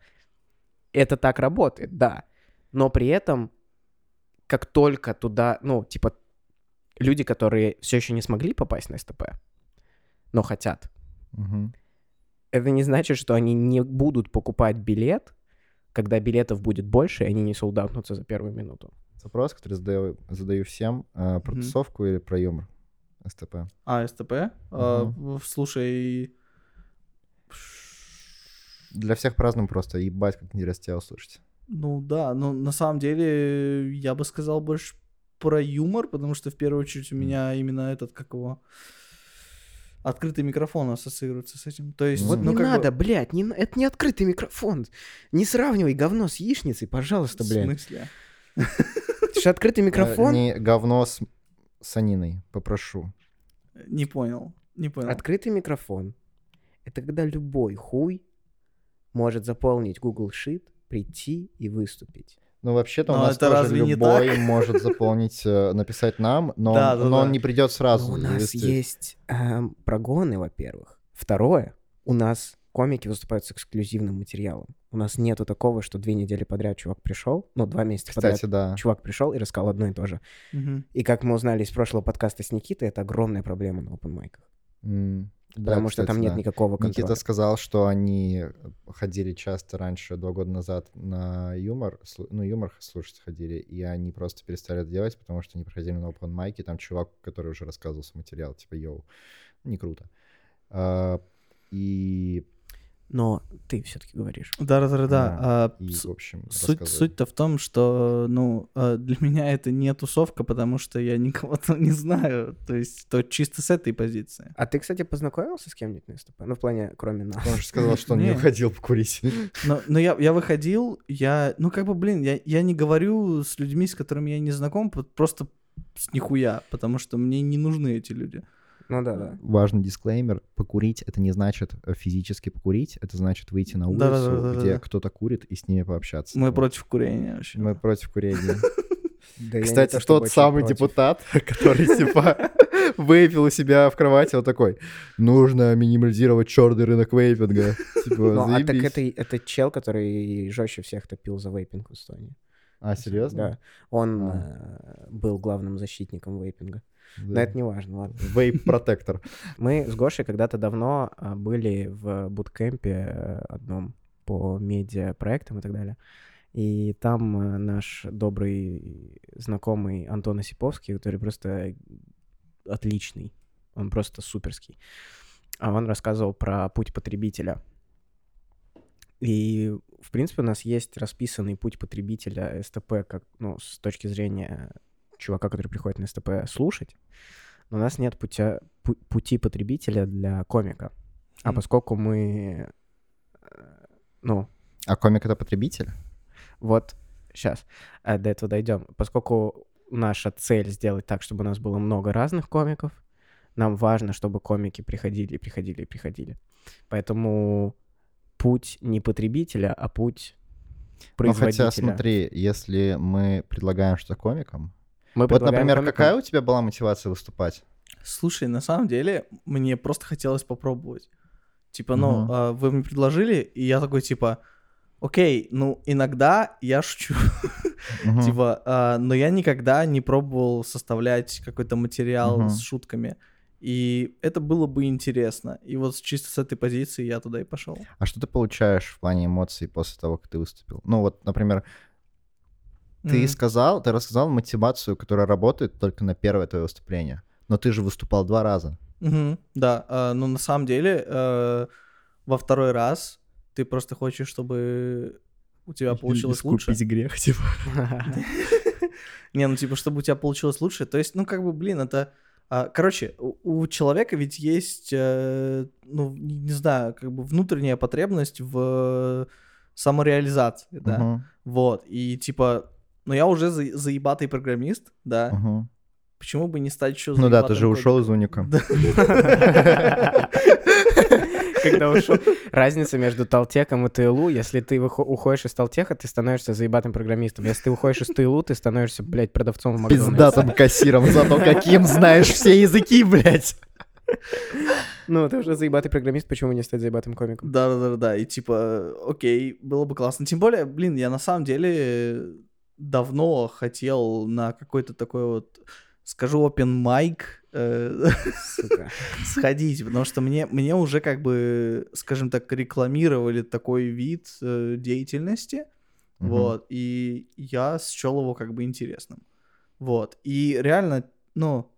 Это так работает, да. Но при этом, как только туда, ну, типа, люди, которые все еще не смогли попасть на СТП, но хотят, Мгм. это не значит, что они не будут покупать билет, когда билетов будет больше, и они не солдатнутся за первую минуту. Вопрос, который задаю, задаю всем. а, Про Мгм. тусовку или про юмор? СТП. А, СТП? А, в- слушай, Для всех по-разному просто. Ебать, как интересно тебя услышать. Ну да, но на самом деле я бы сказал больше про юмор, потому что в первую очередь у меня именно этот, как его, открытый микрофон ассоциируется с этим. То есть, Вот ну не как бы- надо, блядь, не, это не открытый микрофон. Не сравнивай говно с яичницей, пожалуйста, В блядь. смысле? Это же открытый микрофон. Не говно с саниной, попрошу. Не понял, не понял. Открытый микрофон. Это когда любой хуй может заполнить Google Sheet, прийти и выступить. Ну, вообще-то у Но нас это тоже любой может заполнить, э, написать нам, но, Да, он- да, но да. он не придет сразу. Но у нас есть эм, прогоны, во-первых. Второе, у нас комики выступают с эксклюзивным материалом. У нас нету такого, что две недели подряд чувак пришел, ну, два месяца Кстати, подряд да. чувак пришел и рассказал одно и то же. Мгм. И как мы узнали из прошлого подкаста с Никитой, это огромная проблема на open майках. М, да, Потому что там кстати, нет да. никакого контроля. Никита сказал, что они ходили часто раньше, два года назад, на юмор, ну, юмор слушать ходили, и они просто перестали это делать, потому что они приходили на open майки, там чувак, который уже рассказывал свой материал, типа, йоу, не круто. А, и, Но ты все-таки говоришь. Да-да-да. Да, а, и, с- в общем, Суть, суть-то в том, что, ну, э, для меня это не тусовка, потому что я никого там не знаю. То есть, то чисто с этой позиции. А ты, кстати, познакомился с кем-нибудь на СТП? Ну, в плане, кроме нас. Он же сказал, что он не уходил покурить. *laughs* Но, но я, я выходил, я, ну, как бы, блин, я, я не говорю с людьми, с которыми я не знаком, просто с нихуя, потому что мне не нужны эти люди. Ну да, да. Важный дисклеймер. Покурить — это не значит э, физически покурить, это значит выйти на улицу, Да-да-да-да-да. где кто-то курит, и с ними пообщаться. Мы Вот. против курения вообще. Мы против курения. *laughs* Да Кстати, то, тот самый против. депутат, *laughs* который, типа, *laughs* выпил у себя в кровати, он такой, нужно минимализировать черный рынок вейпинга. Типа, Ну, а так это чел, который жестче всех топил за вейпинг в Эстонии. А, серьезно? Да. Он А. э, был главным защитником вейпинга. Но Да. это не важно, ладно. Вейп-протектор. *laughs* Мы с Гошей когда-то давно а, были в буткемпе э, одном по медиа-проектам и так далее. И там э, наш добрый знакомый Антон Осиповский, который просто отличный, он просто суперский. А он рассказывал про путь потребителя. И, в принципе, у нас есть расписанный путь потребителя СТП, как, ну, с точки зрения чувака, который приходит на СТП слушать. Но у нас нет путя, пу- пути потребителя для комика. А поскольку мы, э, ну, А комик — это потребитель? вот сейчас до этого дойдем. Поскольку наша цель сделать так, чтобы у нас было много разных комиков, нам важно, чтобы комики приходили, приходили, приходили. Поэтому путь не потребителя, а путь Ну, производителя. хотя, смотри, если мы предлагаем что комикам... Мы Вот, например, комикам- какая у тебя была мотивация выступать? Слушай, на самом деле, мне просто хотелось попробовать. Типа, ну, а, вы мне предложили, и я такой, типа, окей, ну, иногда я шучу, Мгм. *laughs* типа, а, но я никогда не пробовал составлять какой-то материал Мгм. с шутками. И это было бы интересно. И вот чисто с этой позиции я туда и пошел. А что ты получаешь в плане эмоций после того, как ты выступил? Ну вот, например, ты сказал, ты рассказал мотивацию, которая работает только на первое твое выступление. Но ты же выступал два раза. Мгм, да, а, но на самом деле э, во второй раз ты просто хочешь, чтобы у тебя получилось лучше. Искупить грех, типа. *laughs* Не, ну типа, чтобы у тебя получилось лучше. То есть, ну как бы, блин, это... а, Короче, у человека ведь есть, э, ну, не знаю, как бы внутренняя потребность в самореализации, да. Вот, и типа, ну я уже за- заебатый программист, да. мгм. Почему бы не стать еще Ну да, ты же ушел из уника. Когда ушел. Разница между Талтеком и ТЛУ, если ты уходишь из Талтеха, ты становишься заебатым программистом. Если ты уходишь из ТЛУ, ты становишься, блядь, продавцом в Макдональдсе. Пиздатым кассиром, зато каким знаешь все языки, блядь. Ну, ты уже заебатый программист, почему не стать заебатым комиком? Да, да, да, да. И типа, окей, было бы классно. Тем более, блин, я на самом деле давно хотел на какой-то такой вот, скажу, open mic э, *laughs* сходить, потому что мне, мне уже как бы, скажем так, рекламировали такой вид э, деятельности, Мгм. вот, и я счел его как бы интересным, вот, и реально, ну,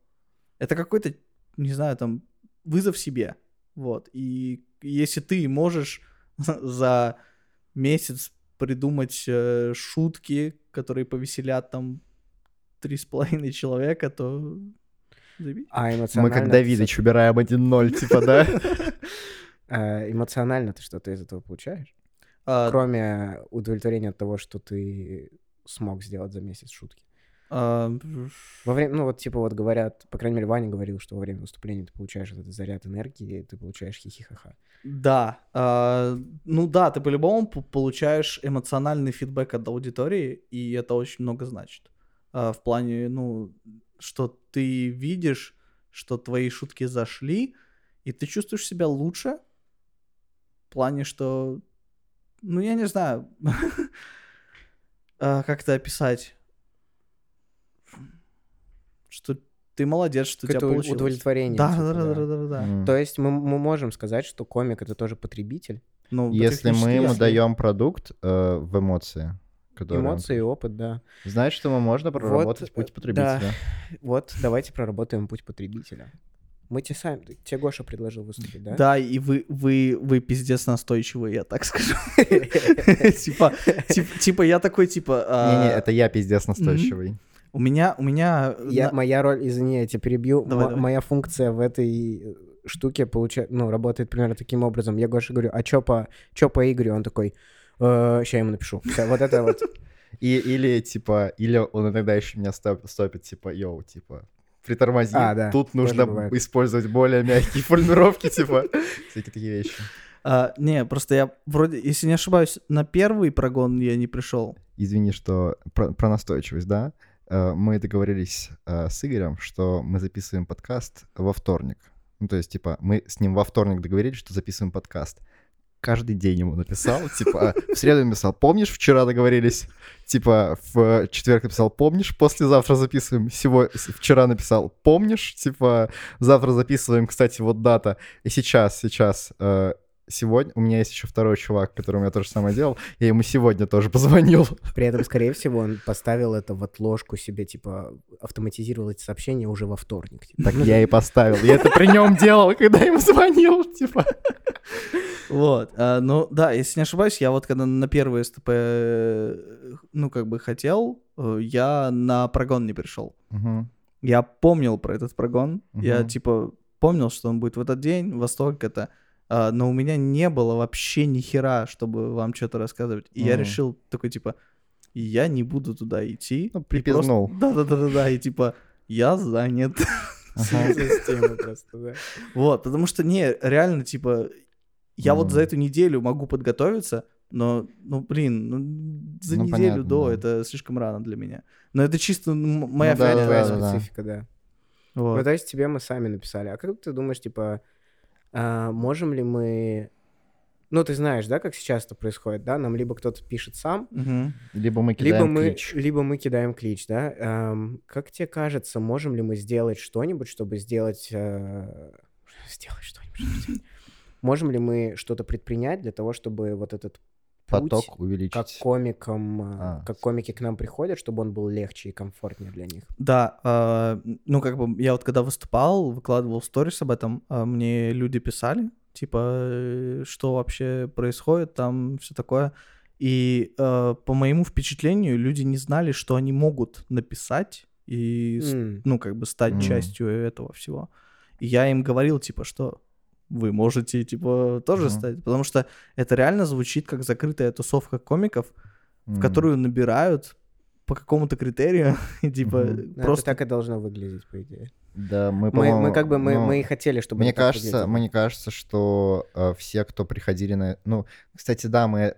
это какой-то, не знаю, там, вызов себе, вот, и если ты можешь *laughs* за месяц придумать э, шутки, которые повеселят там три с половиной человека, то. А Мы эмоционально... как ты Давидыч убираем 1-0, типа, да? А, *laughs* эмоционально ты что-то из этого получаешь? А, Кроме удовлетворения от того, что ты смог сделать за месяц шутки. А, Во время, ну вот типа вот говорят, по крайней мере, Ваня говорил, что во время выступления ты получаешь этот заряд энергии, ты получаешь хихихаха. Да, а, ну да, ты по-любому получаешь эмоциональный фидбэк от аудитории, и это очень много значит. А, в плане, ну, что ты видишь, что твои шутки зашли, и ты чувствуешь себя лучше. В плане, что, ну, я не знаю, *laughs* а, как это описать, что ты молодец, что у тебя получилось. удовлетворение. Да, типа, да, да, да, да, да. М. То есть мы, мы можем сказать, что комик это тоже потребитель. Ну, Если мы ему если- даем продукт э, в эмоции, которые он- Эмоции и опыт, да. Значит, что ему можно проработать э, путь да. потребителя. Вот, давайте проработаем путь потребителя. Мы тебе сами, тебе Гоша предложил выступить, да? Да, и вы, вы, вы пиздец настойчивый, я так скажу. *laughs* Типа, тип- типа, я такой, типа... а, Не-не, это я пиздец настойчивый. У меня, у меня... Я, на- моя роль, извини, я тебя перебью. Давай, М- давай. Моя функция в этой э, штуке получает, ну, работает примерно таким образом. Я Гоше говорю, а чё по, чё по Игорю? Он такой, сейчас я ему напишу. Вот это вот. И, или, типа, или он иногда еще меня стоп- стопит, типа, йоу, типа, притормози, А, да, тут нужно бывает. использовать более мягкие формулировки, типа, всякие такие вещи. а, не, просто я вроде, если не ошибаюсь, на первый прогон я не пришел. Извини, что про, про настойчивость, да? Э, Мы договорились э, с Игорем, что мы записываем подкаст во вторник. Ну, то есть, типа, мы с ним во вторник договорились, что записываем подкаст. Каждый день ему написал, *laughs* типа, в среду написал, помнишь, вчера договорились? Типа, в четверг написал, помнишь, послезавтра записываем. Всего вчера написал, помнишь? Типа, завтра записываем, кстати, вот дата. И сейчас, сейчас, э, сегодня, у меня есть еще второй чувак, который у меня то же самое делал, я ему сегодня тоже позвонил. При этом, скорее всего, он поставил это в отложку себе, типа, автоматизировал эти сообщения уже во вторник. типа. Так я и поставил. Я это при нем делал, когда ему звонил, типа. Вот, а, ну да, если не ошибаюсь, я вот когда на первый СТП, ну как бы хотел, э, я на прогон не пришел. Мгм. Я помнил про этот прогон. Я Мгм. типа помнил, что он будет в этот день, во столько это. а, но у меня не было вообще ни хера, чтобы вам что-то рассказывать. И я Мгм. решил такой типа, я не буду туда идти. Ну, припизнул. просто- Да-да-да-да-да. И типа, я занят. *laughs* Ага. Система просто, да. Вот, потому что не, реально, типа, я вот за эту неделю могу подготовиться, но, ну, блин, ну, за Ну, неделю понятно, до да. это слишком рано для меня. Но это чисто моя Ну да, да, да. специфика, да. Вот. Ну, то есть тебе мы сами написали. А как ты думаешь, типа, а, можем ли мы... Ну, ты знаешь, да, как сейчас это происходит, да? Нам либо кто-то пишет сам, Мгм. Либо мы либо кидаем мы, клич. либо мы кидаем клич, да? Ам, как тебе кажется, можем ли мы сделать что-нибудь, чтобы сделать... э, *laughs* Сделать что-нибудь, чтобы сделать? Можем ли мы что-то предпринять для того, чтобы вот этот путь, Поток как увеличить. комикам, а, А. как комики к нам приходят, чтобы он был легче и комфортнее для них? Да, а, ну, как бы, я вот когда выступал, выкладывал сторис об этом, а, мне люди писали, типа, э, что вообще происходит, там, все такое. И э, по моему впечатлению, люди не знали, что они могут написать и, М. ну, как бы стать М. частью этого всего. И я им говорил, типа, что вы можете, типа, тоже Мгм. стать. Потому что это реально звучит как закрытая тусовка комиков, в М. которую набирают по какому-то критерию, *laughs* и, типа, Мгм. Ну, Это просто... так и должно выглядеть, по идее. Да, мы, Мы, мы как бы мы, ну, мы и хотели, чтобы Мне кажется, выглядело. мне кажется, что э, все, кто приходили на... Ну, кстати, да, мы...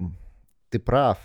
Ты прав.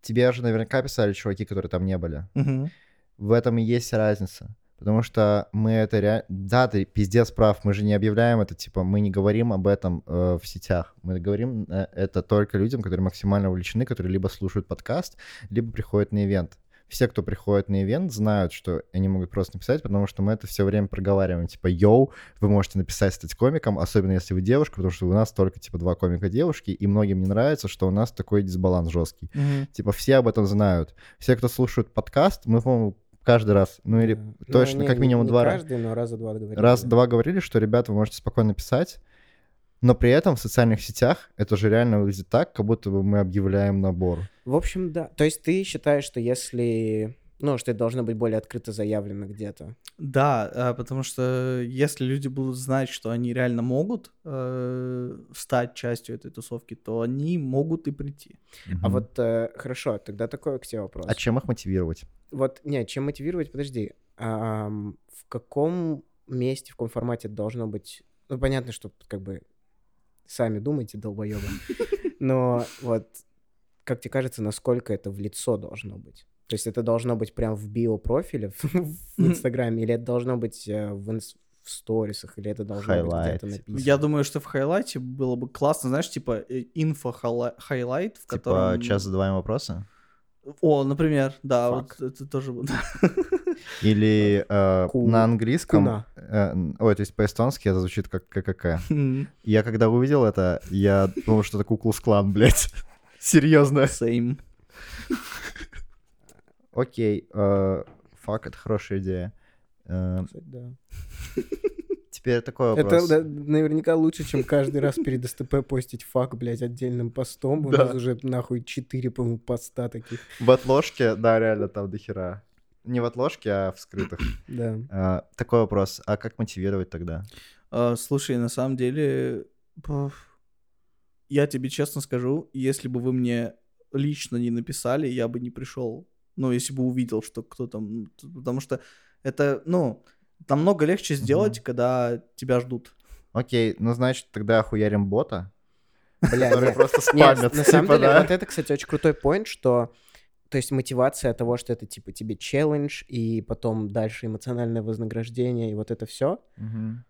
Тебе же наверняка писали чуваки, которые там не были. Мгм. В этом и есть разница. Потому что мы это реально... Да, ты пиздец прав, мы же не объявляем это, типа, мы не говорим об этом э, в сетях. Мы говорим э, это только людям, которые максимально увлечены, которые либо слушают подкаст, либо приходят на ивент. Все, кто приходит на ивент, знают, что они могут просто написать, потому что мы это все время проговариваем. Типа, йоу, вы можете написать, стать комиком, особенно если вы девушка, потому что у нас только, типа, два комика девушки, и многим не нравится, что у нас такой дисбаланс жесткий. Мгм. Типа, все об этом знают. Все, кто слушают подкаст, мы, по-моему, каждый раз, ну или Да. Ну, точно, не- как минимум не два раза. каждый, но раза два говорили. Раз-два говорили, что, ребята, вы можете спокойно писать, но при этом в социальных сетях это же реально выглядит так, как будто бы мы объявляем набор. В общем, да. То есть ты считаешь, что если... Ну, что это должно быть более открыто заявлено где-то. Да, а, потому что если люди будут знать, что они реально могут э, стать частью этой тусовки, то они могут и прийти. А Мгм. вот э, хорошо, тогда такой к тебе вопрос. А чем их мотивировать? Вот, не, чем мотивировать, подожди. Ам, в каком месте, в каком формате должно быть? Ну, понятно, что как бы сами думайте, долбоебы. *laughs* Но вот, как тебе кажется, насколько это в лицо должно быть? То есть это должно быть прям в био-профиле в в Инстаграме, или это должно быть э, в, инс- в сторисах, или это должно быть где-то типа. написано? Я думаю, что в highlight е было бы классно, знаешь, типа э, инфо- highlight, в Типа, котором... час задаваем вопросы? О, например, да, вот это тоже... будет. *laughs* Или э, Ку- на английском... э, ой, то есть по-эстонски это звучит как ККК. Я когда увидел это, я думал, что это Ку-клукс-клан, блядь. *laughs* Серьезно. Same. Окей, э, фак, это хорошая идея. Э, Кстати, да. *laughs* Теперь такой Это вопрос. да, наверняка лучше, чем каждый раз перед СТП постить фак, блядь, отдельным постом. У Да. нас уже нахуй 4, по-моему, поста таких. В отложке, да, реально там до хера. Не в отложке, а в скрытых. Да. А, Такой вопрос. А как мотивировать тогда? А, Слушай, на самом деле, я тебе честно скажу, если бы вы мне лично не написали, я бы не пришел. Ну, если бы увидел, что кто там... т- Потому что это, ну, намного легче сделать, когда тебя ждут. Окей, ну значит тогда хуярим бота, Бля, который нет. просто Нет, спамит. на самом типа, деле, да? вот это, кстати, очень крутой поинт, что то есть мотивация того, что это типа тебе челлендж, и потом дальше эмоциональное вознаграждение, и вот это все, Мгм,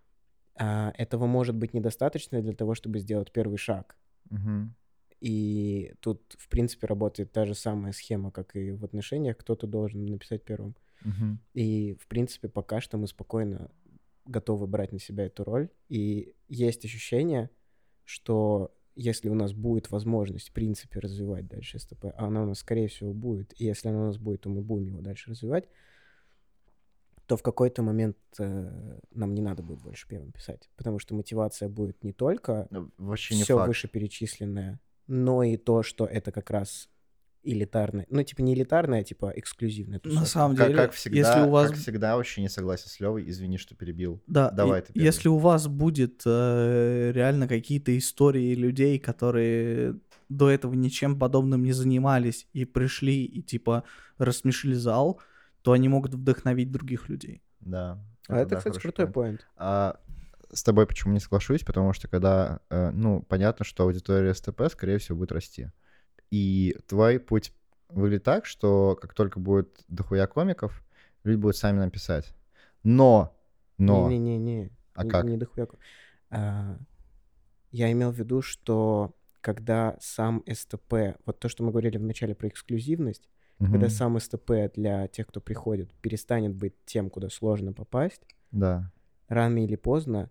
этого может быть недостаточно для того, чтобы сделать первый шаг. мгм. И тут, в принципе, работает та же самая схема, как и в отношениях. Кто-то должен написать первым. Мгм. И, в принципе, пока что мы спокойно готовы брать на себя эту роль. И есть ощущение, что если у нас будет возможность, в принципе, развивать дальше СТП, а она у нас, скорее всего, будет, и если она у нас будет, то мы будем его дальше развивать, то в какой-то момент э, нам не надо будет больше первым писать. Потому что мотивация будет не только Ну, Вообще не все факт. вышеперечисленное, но и то, что это как раз элитарное. Ну, типа не элитарное, а типа эксклюзивное. На самом Как, деле, как всегда, если у вас... как всегда, очень не согласен с Левой. Извини, что перебил. Да, Давай и- ты если у вас будет э, реально какие-то истории людей, которые до этого ничем подобным не занимались и пришли и типа рассмешили зал, то они могут вдохновить других людей. Да. А это, да, кстати, крутой point. поинт. А с тобой почему не соглашусь? Потому что когда, э, ну, понятно, что аудитория СТП, скорее всего, будет расти. И твой путь выглядит так, что как только будет дохуя комиков, люди будут сами нам писать. Но, но, Не-не-не. а не- как? Не дохуя. А, Я имел в виду, что когда сам СТП, вот то, что мы говорили вначале про эксклюзивность, когда Мгм. сам СТП для тех, кто приходит, перестанет быть тем, куда сложно попасть, Да, рано или поздно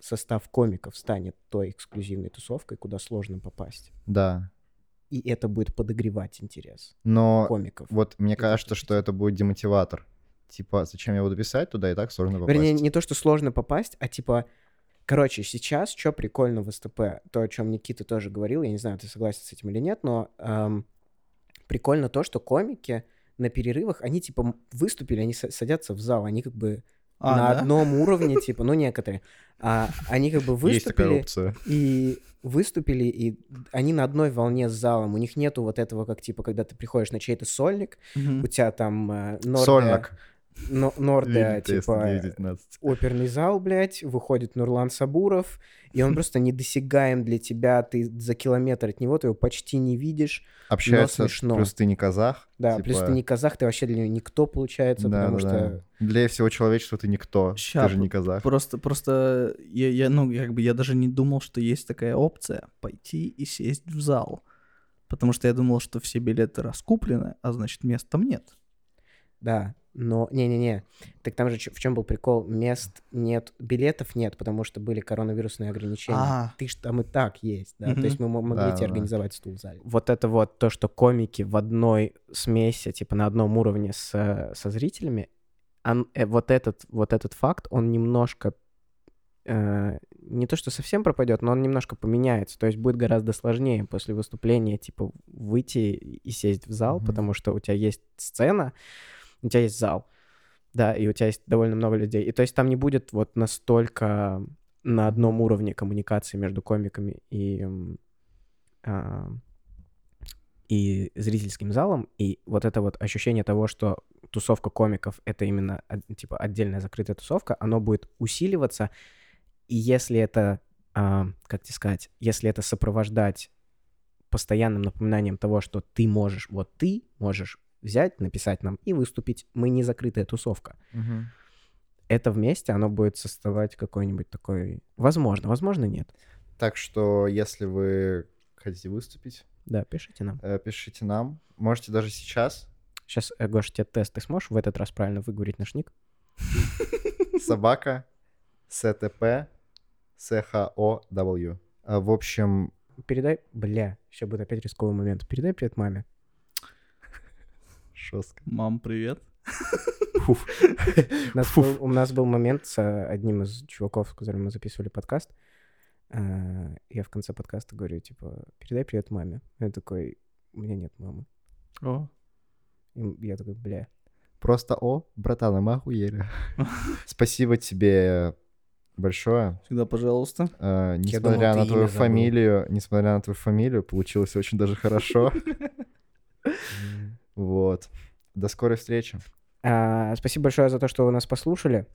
состав комиков станет той эксклюзивной тусовкой, куда сложно попасть. да. И это будет подогревать интерес Но комиков. вот мне Это кажется, что это будет демотиватор. Типа, зачем я буду писать туда, и так сложно попасть. Вернее, не то, что сложно попасть, а типа Короче, сейчас что прикольно в СТП, то, о чем Никита тоже говорил, я не знаю, ты согласен с этим или нет, но эм, прикольно то, что комики на перерывах, они типа выступили, они са- садятся в зал, они как бы А, на да? одном уровне, типа, ну некоторые, а, они как бы выступили и выступили, и они на одной волне с залом, у них нету вот этого, как типа, когда ты приходишь на чей-то сольник, у тебя там э, Норде, Сольник. Но- тест типа, 919. оперный зал, блядь, выходит Нурлан Сабуров, и он *laughs* просто недосягаем для тебя, ты за километр от него, ты его почти не видишь. Общаются, смешно. плюс ты не казах. Да, типа, плюс ты не казах, ты вообще для него никто, получается, да, потому да, что... да. Для всего человечества ты никто. Ща, ты же не казах. Просто, просто я, я, ну, как бы я даже не думал, что есть такая опция пойти и сесть в зал. Потому что я думал, что все билеты раскуплены, а значит, мест там нет. Да, но не-не-не. Так там же в чем был прикол? Мест нет, билетов нет, потому что были коронавирусные ограничения. А. Ты ж там и так есть, да. Мгм. То есть мы мо- могли Да, тебе да. организовать стул в зале. Вот это вот то, что комики в одной смеси, типа на одном уровне с, со зрителями, он- э, вот, этот, вот этот факт, он немножко э, не то, что совсем пропадет, но он немножко поменяется. То есть будет гораздо сложнее после выступления, типа, выйти и сесть в зал, Мгм. потому что у тебя есть сцена, у тебя есть зал, да, и у тебя есть довольно много людей. И то есть там не будет вот настолько на одном уровне коммуникации между комиками и, а, и зрительским залом. И вот это вот ощущение того, что тусовка комиков — это именно типа отдельная закрытая тусовка, оно будет усиливаться. И если это, а, как тебе сказать, если это сопровождать постоянным напоминанием того, что ты можешь, вот ты можешь взять, написать нам и выступить, мы не закрытая тусовка. Мгм. Это вместе, оно будет создавать какой-нибудь такой... Возможно, возможно, нет. Так что, если вы хотите выступить, Да, пишите нам. э, пишите нам. Можете даже сейчас. Сейчас, э, Гоша, тебе тест. Ты сможешь в этот раз правильно выговорить наш ник? Собака, СТП, СХОW. А, В общем, Передай... Бля, сейчас будет опять рисковый момент. Передай привет маме. Жестко. Мам, привет. У нас, был, у нас был момент с э, одним из чуваков, с которым мы записывали подкаст. Э, Я в конце подкаста говорю, типа, передай привет маме. Я такой, у меня нет мамы. О, И я такой, бля. Просто о, братан, мы охуели. *laughs* Спасибо тебе большое. всегда пожалуйста. Э, думал, Несмотря ты на твою забыл. фамилию, несмотря на твою фамилию, получилось очень даже хорошо. *laughs* Вот. До скорой встречи. А, Спасибо большое за то, что вы нас послушали.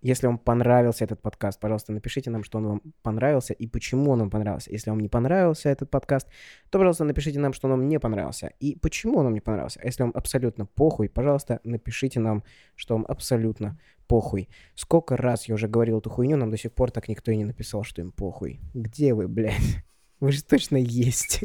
Если вам понравился этот подкаст, пожалуйста, напишите нам, что он вам понравился и почему он вам понравился. Если вам не понравился этот подкаст, то, пожалуйста, напишите нам, что он вам не понравился и почему он вам не понравился. А если вам абсолютно похуй, пожалуйста, напишите нам, что вам абсолютно похуй. Сколько раз я уже говорил эту хуйню, нам до сих пор так никто и не написал, что им похуй. Где вы, блядь? *laughs* Вы же точно есть.